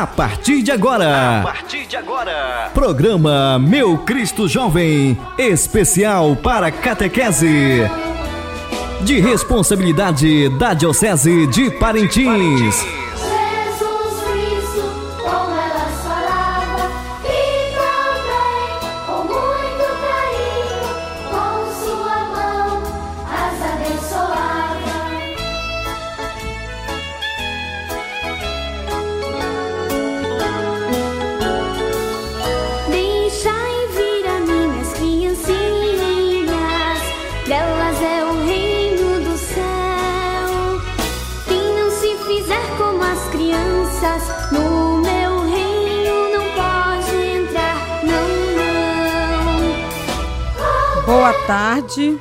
A partir de agora. A partir de agora. Programa Meu Cristo Jovem, especial para catequese. De responsabilidade da Diocese de Parintins. Boa tarde.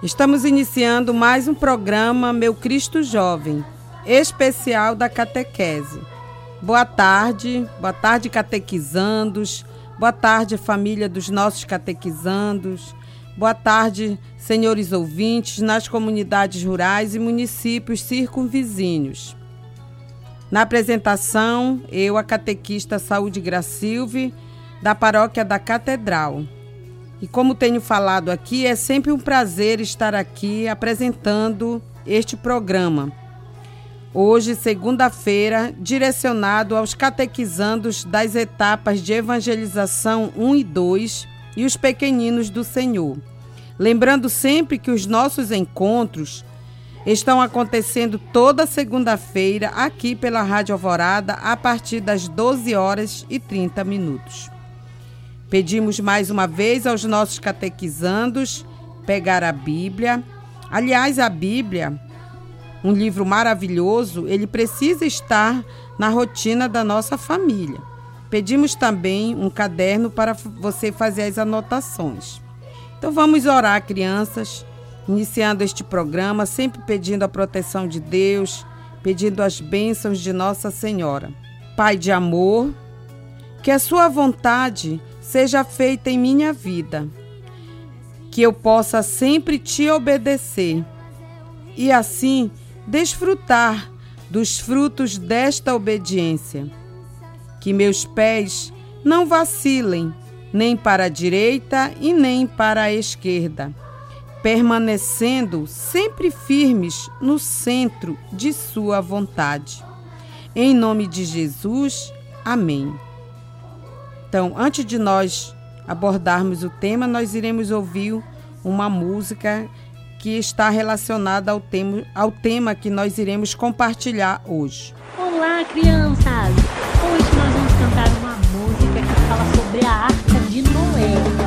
Estamos iniciando mais um programa Meu Cristo Jovem, especial da catequese. Boa tarde, boa tarde catequizandos, boa tarde família dos nossos catequizandos, boa tarde senhores ouvintes nas comunidades rurais e municípios circunvizinhos. Na apresentação, eu, a catequista Saúde Gracilve, da paróquia da Catedral. E como tenho falado aqui, é sempre um prazer estar aqui apresentando este programa. Hoje, segunda-feira, direcionado aos catequizandos das etapas de evangelização 1 e 2 e os pequeninos do Senhor. Lembrando sempre que os nossos encontros estão acontecendo toda segunda-feira aqui pela Rádio Alvorada a partir das 12 horas e 30 minutos. Pedimos mais uma vez aos nossos catequizandos pegar a Bíblia. Aliás, a Bíblia, um livro maravilhoso, ele precisa estar na rotina da nossa família. Pedimos também um caderno para você fazer as anotações. Então vamos orar, crianças, iniciando este programa, sempre pedindo a proteção de Deus, pedindo as bênçãos de Nossa Senhora. Pai de amor, que a sua vontade seja feita em minha vida, que eu possa sempre te obedecer e assim desfrutar dos frutos desta obediência. Que meus pés não vacilem nem para a direita e nem para a esquerda, permanecendo sempre firmes no centro de Sua vontade. Em nome de Jesus, amém. Então, antes de nós abordarmos o tema, nós iremos ouvir uma música que está relacionada ao tema, ao tema que nós iremos compartilhar hoje. Olá, crianças! Hoje nós vamos cantar uma música que fala sobre a Arca de Noé.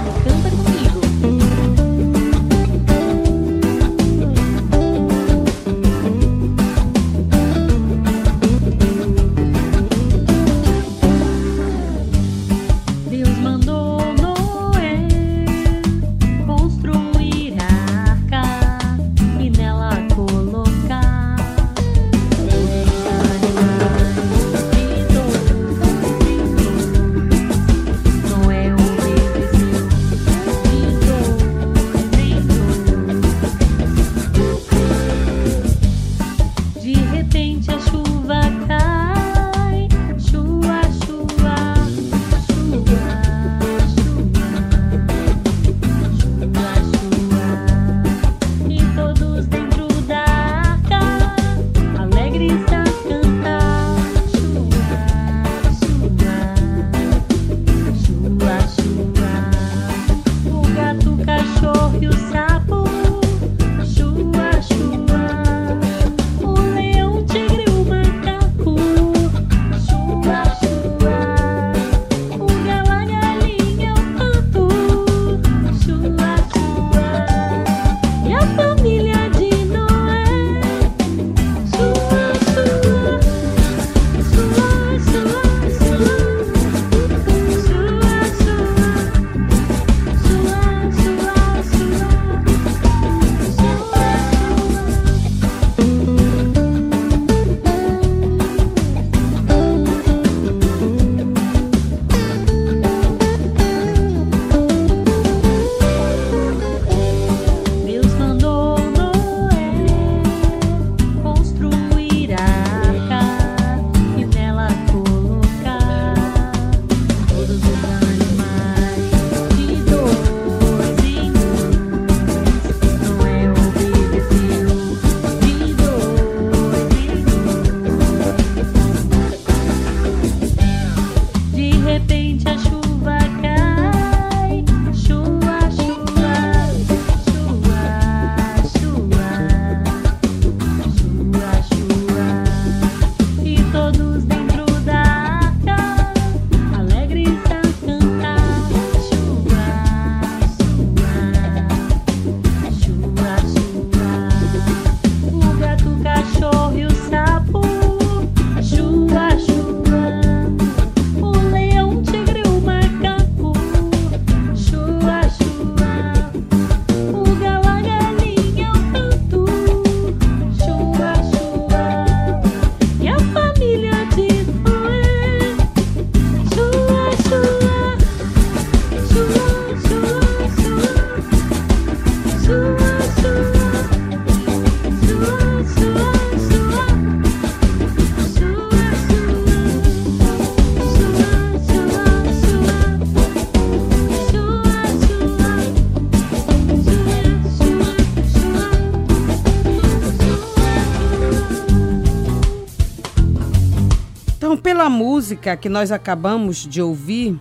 Música que nós acabamos de ouvir,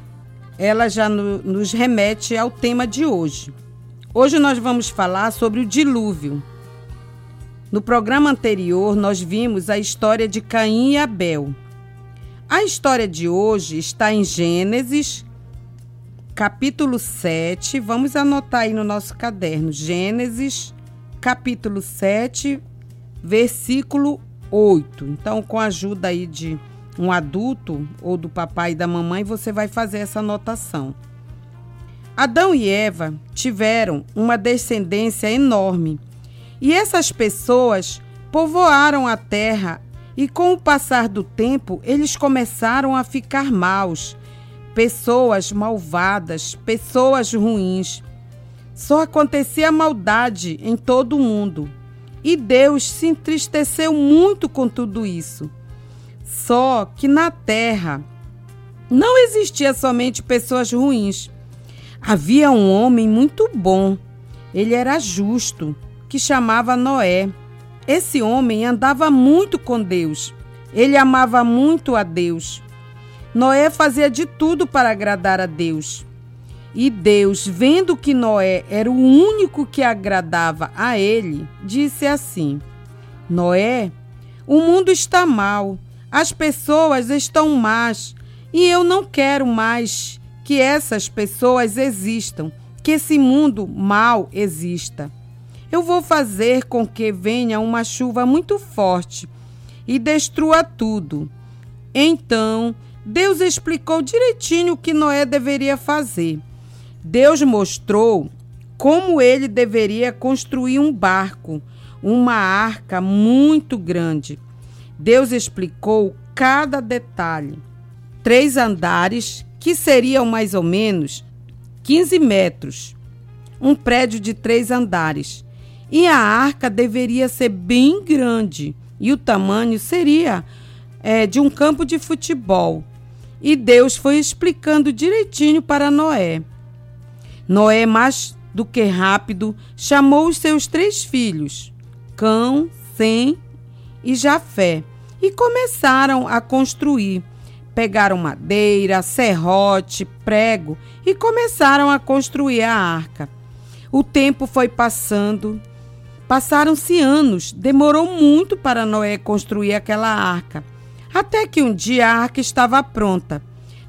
ela já no, nos remete ao tema de hoje. Hoje nós vamos falar sobre o dilúvio. No programa anterior, nós vimos a história de Caim e Abel. A história de hoje está em Gênesis, capítulo 7. Vamos anotar aí no nosso caderno. Gênesis, capítulo 7, versículo 8. Então, com a ajuda aí de um adulto ou do papai e da mamãe, você vai fazer essa anotação. Adão e Eva tiveram uma descendência enorme e essas pessoas povoaram a terra e com o passar do tempo eles começaram a ficar maus, pessoas malvadas, pessoas ruins. Só acontecia maldade em todo o mundo. E Deus se entristeceu muito com tudo isso. Só que na terra não existia somente pessoas ruins. Havia um homem muito bom. Ele era justo que chamava Noé. Esse homem andava muito com Deus. Ele amava muito a Deus. Noé fazia de tudo para agradar a Deus. E Deus, vendo que Noé era o único que agradava a ele, disse assim: Noé, o mundo está mal, as pessoas estão más, e eu não quero mais que essas pessoas existam, que esse mundo mal exista eu vou fazer com que venha uma chuva muito forte e destrua tudo. Então, Deus explicou direitinho o que Noé deveria fazer. Deus mostrou como ele deveria construir um barco, uma arca muito grande. Deus explicou cada detalhe. Três andares, que seriam mais ou menos 15 metros. Um prédio de três andares e a arca deveria ser bem grande e o tamanho seria é, de um campo de futebol. E Deus foi explicando direitinho para Noé. Noé, mais do que rápido, chamou os seus três filhos, Cão, Sem e Jafé, e começaram a construir. Pegaram madeira, serrote, prego e começaram a construir a arca. O tempo foi passando Passaram-se anos, demorou muito para Noé construir aquela arca. Até que um dia a arca estava pronta.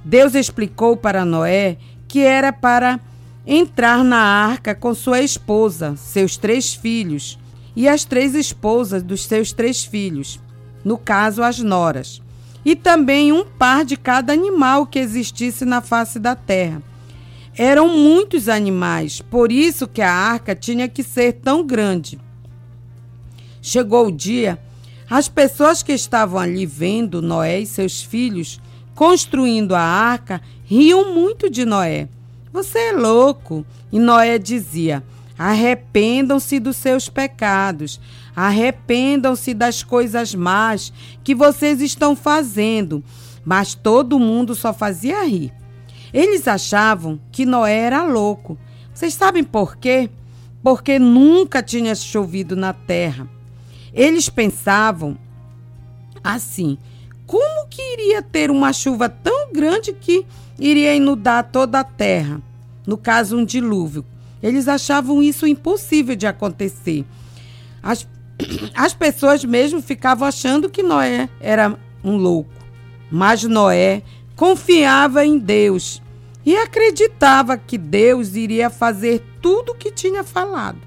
Deus explicou para Noé que era para entrar na arca com sua esposa, seus três filhos e as três esposas dos seus três filhos, no caso, as noras, e também um par de cada animal que existisse na face da terra. Eram muitos animais, por isso que a arca tinha que ser tão grande. Chegou o dia, as pessoas que estavam ali vendo Noé e seus filhos construindo a arca riam muito de Noé. Você é louco! E Noé dizia: Arrependam-se dos seus pecados, arrependam-se das coisas más que vocês estão fazendo. Mas todo mundo só fazia rir. Eles achavam que Noé era louco. Vocês sabem por quê? Porque nunca tinha chovido na terra. Eles pensavam assim: como que iria ter uma chuva tão grande que iria inundar toda a terra? No caso, um dilúvio. Eles achavam isso impossível de acontecer. As, as pessoas mesmo ficavam achando que Noé era um louco. Mas Noé confiava em Deus e acreditava que Deus iria fazer tudo o que tinha falado.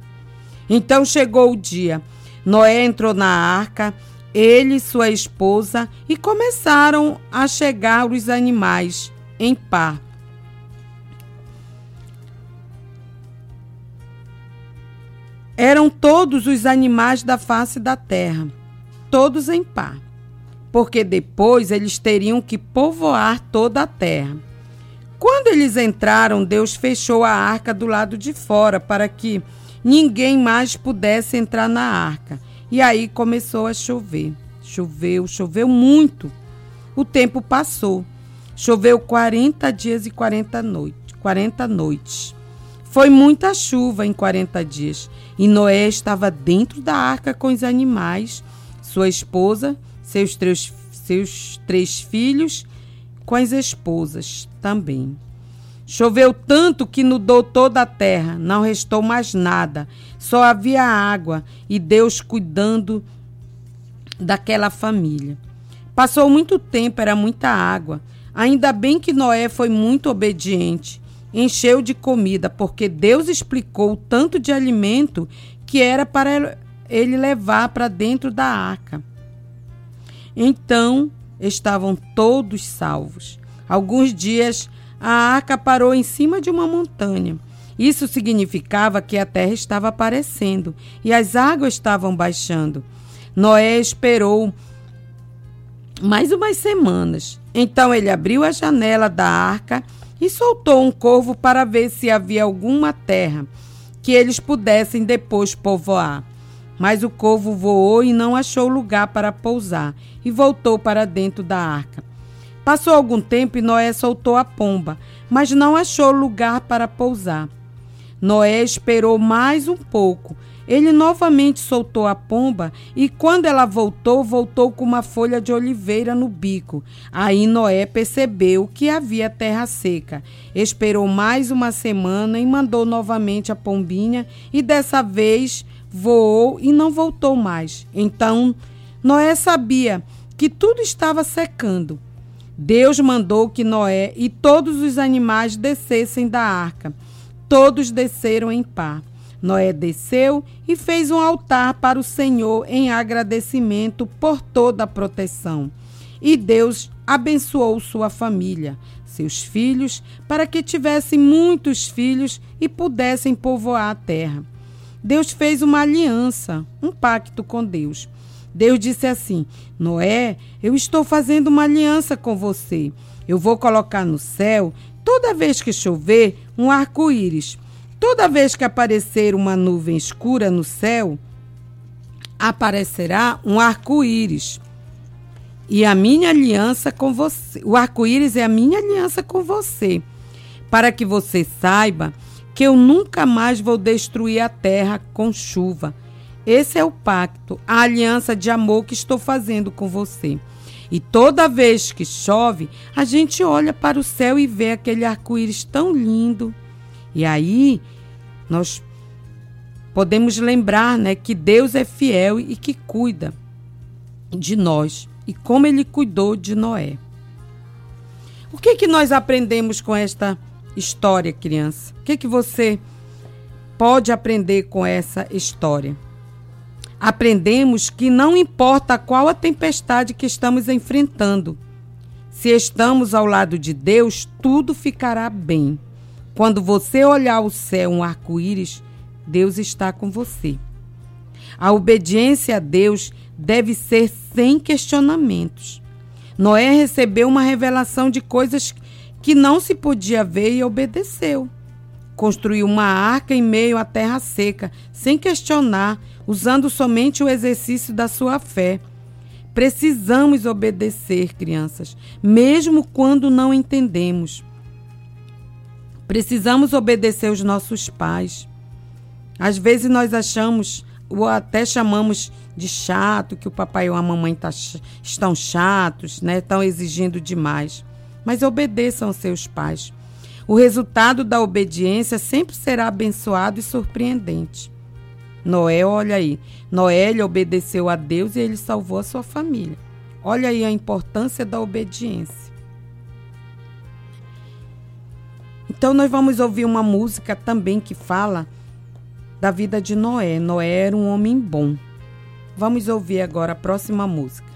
Então chegou o dia Noé entrou na arca, ele e sua esposa, e começaram a chegar os animais em par. Eram todos os animais da face da terra, todos em par, porque depois eles teriam que povoar toda a terra. Quando eles entraram, Deus fechou a arca do lado de fora para que ninguém mais pudesse entrar na arca. E aí começou a chover. Choveu, choveu muito. O tempo passou. Choveu 40 dias e 40 noites. 40 noites. Foi muita chuva em 40 dias. E Noé estava dentro da arca com os animais, sua esposa seus três, seus três filhos, com as esposas também. Choveu tanto que inundou toda a terra, não restou mais nada, só havia água e Deus cuidando daquela família. Passou muito tempo, era muita água. Ainda bem que Noé foi muito obediente, encheu de comida, porque Deus explicou o tanto de alimento que era para ele levar para dentro da arca. Então estavam todos salvos. Alguns dias a arca parou em cima de uma montanha. Isso significava que a terra estava aparecendo e as águas estavam baixando. Noé esperou mais umas semanas. Então ele abriu a janela da arca e soltou um corvo para ver se havia alguma terra que eles pudessem depois povoar. Mas o corvo voou e não achou lugar para pousar e voltou para dentro da arca. Passou algum tempo e Noé soltou a pomba, mas não achou lugar para pousar. Noé esperou mais um pouco. Ele novamente soltou a pomba e, quando ela voltou, voltou com uma folha de oliveira no bico. Aí Noé percebeu que havia terra seca. Esperou mais uma semana e mandou novamente a pombinha, e dessa vez voou e não voltou mais. Então Noé sabia que tudo estava secando. Deus mandou que Noé e todos os animais descessem da arca. Todos desceram em par. Noé desceu e fez um altar para o Senhor em agradecimento por toda a proteção. E Deus abençoou sua família, seus filhos, para que tivessem muitos filhos e pudessem povoar a terra. Deus fez uma aliança, um pacto com Deus. Deus disse assim: Noé, eu estou fazendo uma aliança com você. Eu vou colocar no céu, toda vez que chover, um arco-íris. Toda vez que aparecer uma nuvem escura no céu, aparecerá um arco-íris. E a minha aliança com você, o arco-íris é a minha aliança com você, para que você saiba que eu nunca mais vou destruir a terra com chuva. Esse é o pacto, a aliança de amor que estou fazendo com você. E toda vez que chove, a gente olha para o céu e vê aquele arco-íris tão lindo. E aí nós podemos lembrar, né, que Deus é fiel e que cuida de nós e como ele cuidou de Noé. O que que nós aprendemos com esta história, criança? O que, que você pode aprender com essa história? Aprendemos que não importa qual a tempestade que estamos enfrentando, se estamos ao lado de Deus, tudo ficará bem. Quando você olhar o céu, um arco-íris, Deus está com você. A obediência a Deus deve ser sem questionamentos. Noé recebeu uma revelação de coisas que não se podia ver e obedeceu. Construiu uma arca em meio à terra seca, sem questionar, usando somente o exercício da sua fé. Precisamos obedecer, crianças, mesmo quando não entendemos. Precisamos obedecer os nossos pais. Às vezes nós achamos, ou até chamamos de chato, que o papai ou a mamãe tá, estão chatos, né? estão exigindo demais mas obedeçam aos seus pais. O resultado da obediência sempre será abençoado e surpreendente. Noé, olha aí, Noé ele obedeceu a Deus e ele salvou a sua família. Olha aí a importância da obediência. Então nós vamos ouvir uma música também que fala da vida de Noé. Noé era um homem bom. Vamos ouvir agora a próxima música.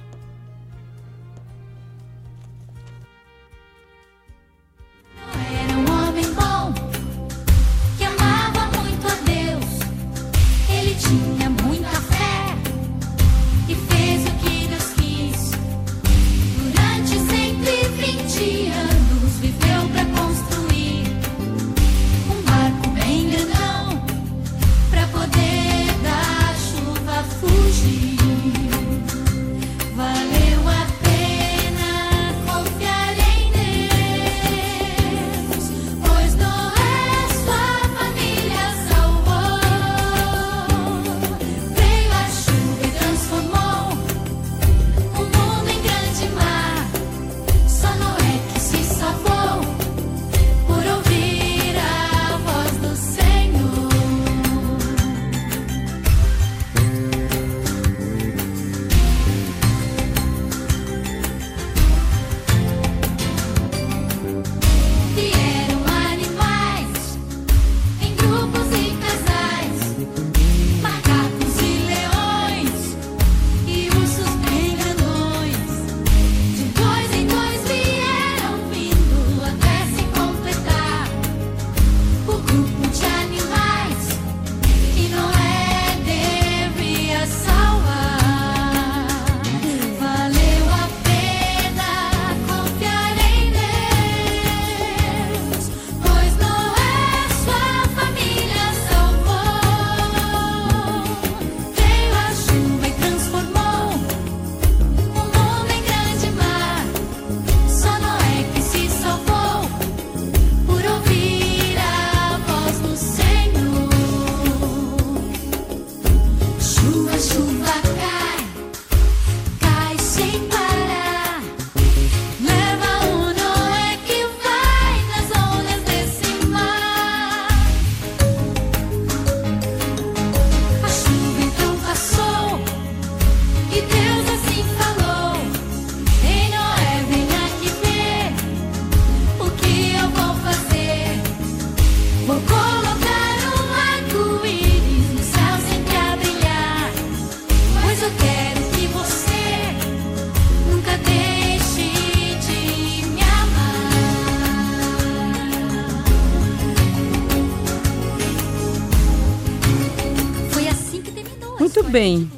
Bem.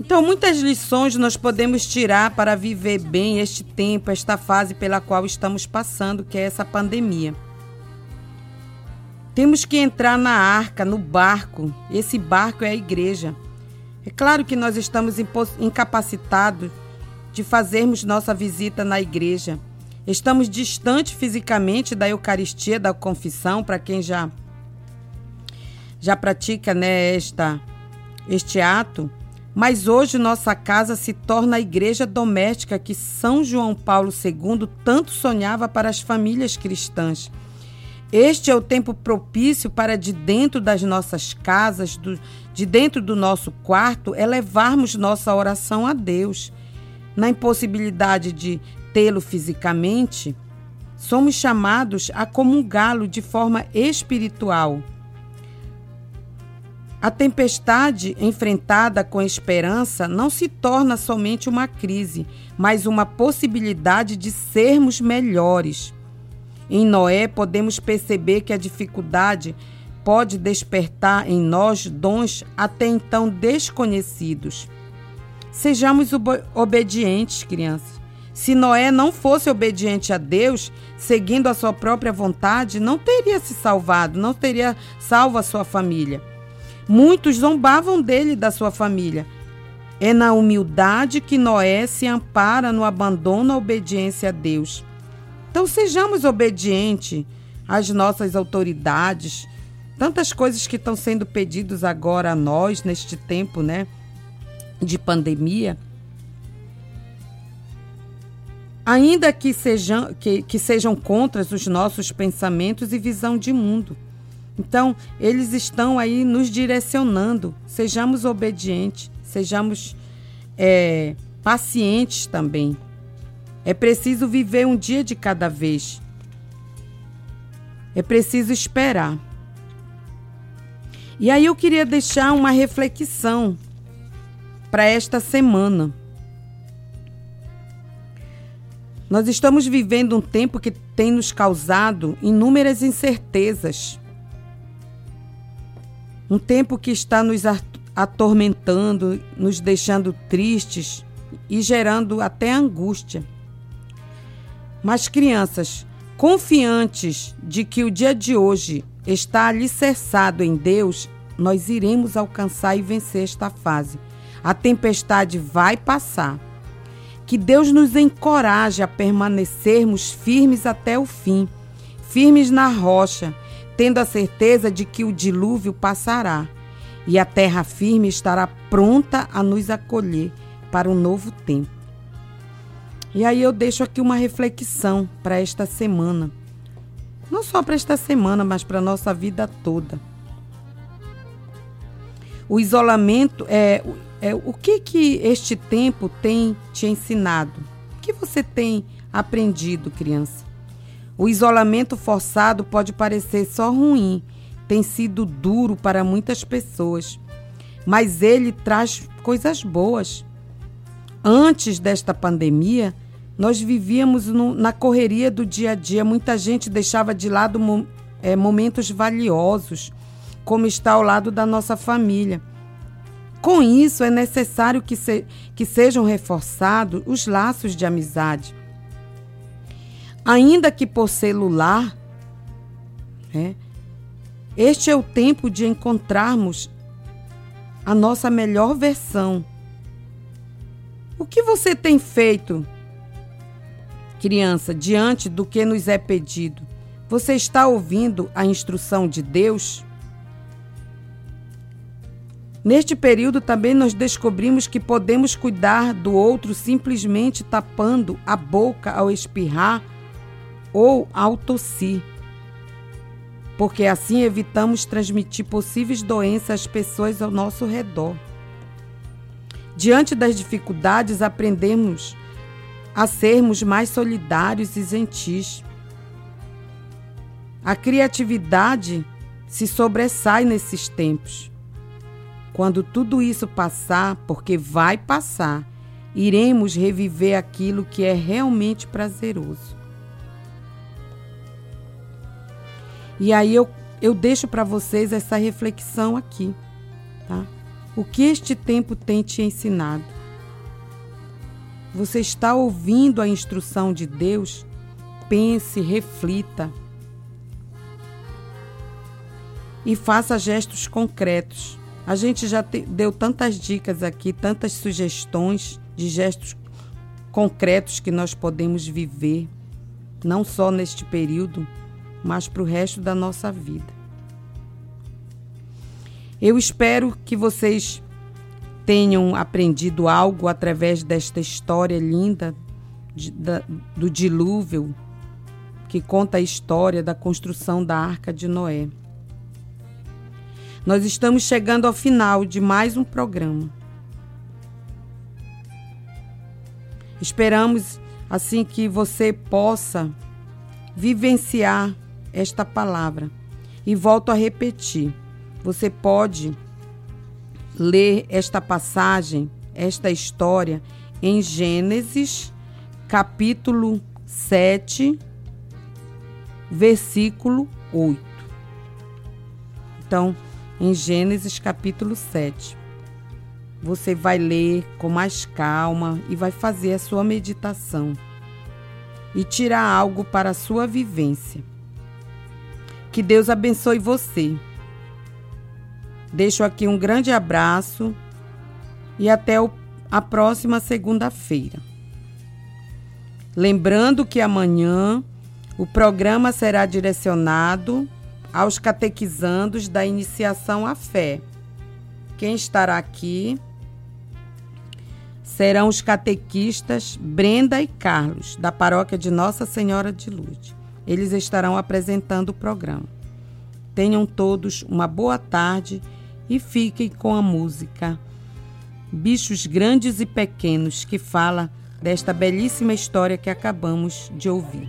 Então, muitas lições nós podemos tirar para viver bem este tempo, esta fase pela qual estamos passando, que é essa pandemia. Temos que entrar na arca, no barco. Esse barco é a igreja. É claro que nós estamos incapacitados de fazermos nossa visita na igreja. Estamos distantes fisicamente da Eucaristia, da confissão, para quem já já pratica né, esta, este ato. Mas hoje nossa casa se torna a igreja doméstica que São João Paulo II tanto sonhava para as famílias cristãs. Este é o tempo propício para, de dentro das nossas casas, do, de dentro do nosso quarto, elevarmos nossa oração a Deus. Na impossibilidade de tê-lo fisicamente, somos chamados a comungá-lo de forma espiritual. A tempestade enfrentada com esperança não se torna somente uma crise, mas uma possibilidade de sermos melhores. Em Noé, podemos perceber que a dificuldade pode despertar em nós dons até então desconhecidos. Sejamos obedientes, crianças. Se Noé não fosse obediente a Deus, seguindo a sua própria vontade, não teria se salvado, não teria salvo a sua família. Muitos zombavam dele e da sua família. É na humildade que Noé se ampara no abandono à obediência a Deus. Então sejamos obedientes às nossas autoridades. Tantas coisas que estão sendo pedidas agora a nós neste tempo, né, de pandemia. Ainda que sejam, que, que sejam contra os nossos pensamentos e visão de mundo. Então, eles estão aí nos direcionando. Sejamos obedientes, sejamos é, pacientes também. É preciso viver um dia de cada vez. É preciso esperar. E aí eu queria deixar uma reflexão para esta semana. Nós estamos vivendo um tempo que tem nos causado inúmeras incertezas. Um tempo que está nos atormentando, nos deixando tristes e gerando até angústia. Mas, crianças, confiantes de que o dia de hoje está alicerçado em Deus, nós iremos alcançar e vencer esta fase. A tempestade vai passar. Que Deus nos encoraje a permanecermos firmes até o fim, firmes na rocha, tendo a certeza de que o dilúvio passará e a terra firme estará pronta a nos acolher para um novo tempo. E aí eu deixo aqui uma reflexão para esta semana. Não só para esta semana, mas para a nossa vida toda. O isolamento é, é o que que este tempo tem te ensinado? O que você tem aprendido, criança? O isolamento forçado pode parecer só ruim, tem sido duro para muitas pessoas, mas ele traz coisas boas. Antes desta pandemia, nós vivíamos no, na correria do dia a dia. Muita gente deixava de lado é, momentos valiosos, como estar ao lado da nossa família. Com isso, é necessário que, se, que sejam reforçados os laços de amizade. Ainda que por celular, né, este é o tempo de encontrarmos a nossa melhor versão o que você tem feito, criança, diante do que nos é pedido? Você está ouvindo a instrução de Deus? Neste período também nós descobrimos que podemos cuidar do outro simplesmente tapando a boca ao espirrar ou ao tossir, porque assim evitamos transmitir possíveis doenças às pessoas ao nosso redor. Diante das dificuldades, aprendemos a sermos mais solidários e gentis. A criatividade se sobressai nesses tempos. Quando tudo isso passar, porque vai passar, iremos reviver aquilo que é realmente prazeroso. E aí eu, eu deixo para vocês essa reflexão aqui, tá? O que este tempo tem te ensinado? Você está ouvindo a instrução de Deus? Pense, reflita e faça gestos concretos. A gente já te, deu tantas dicas aqui, tantas sugestões de gestos concretos que nós podemos viver, não só neste período, mas para o resto da nossa vida. Eu espero que vocês tenham aprendido algo através desta história linda de, da, do dilúvio, que conta a história da construção da Arca de Noé. Nós estamos chegando ao final de mais um programa. Esperamos assim que você possa vivenciar esta palavra. E volto a repetir: você pode ler esta passagem, esta história em Gênesis, capítulo 7, versículo 8. Então, em Gênesis capítulo 7. Você vai ler com mais calma e vai fazer a sua meditação e tirar algo para a sua vivência. Que Deus abençoe você. Deixo aqui um grande abraço e até o, a próxima segunda-feira. Lembrando que amanhã o programa será direcionado aos catequizandos da iniciação à fé. Quem estará aqui serão os catequistas Brenda e Carlos, da paróquia de Nossa Senhora de Lourdes. Eles estarão apresentando o programa. Tenham todos uma boa tarde e fiquem com a música Bichos Grandes e Pequenos, que fala desta belíssima história que acabamos de ouvir.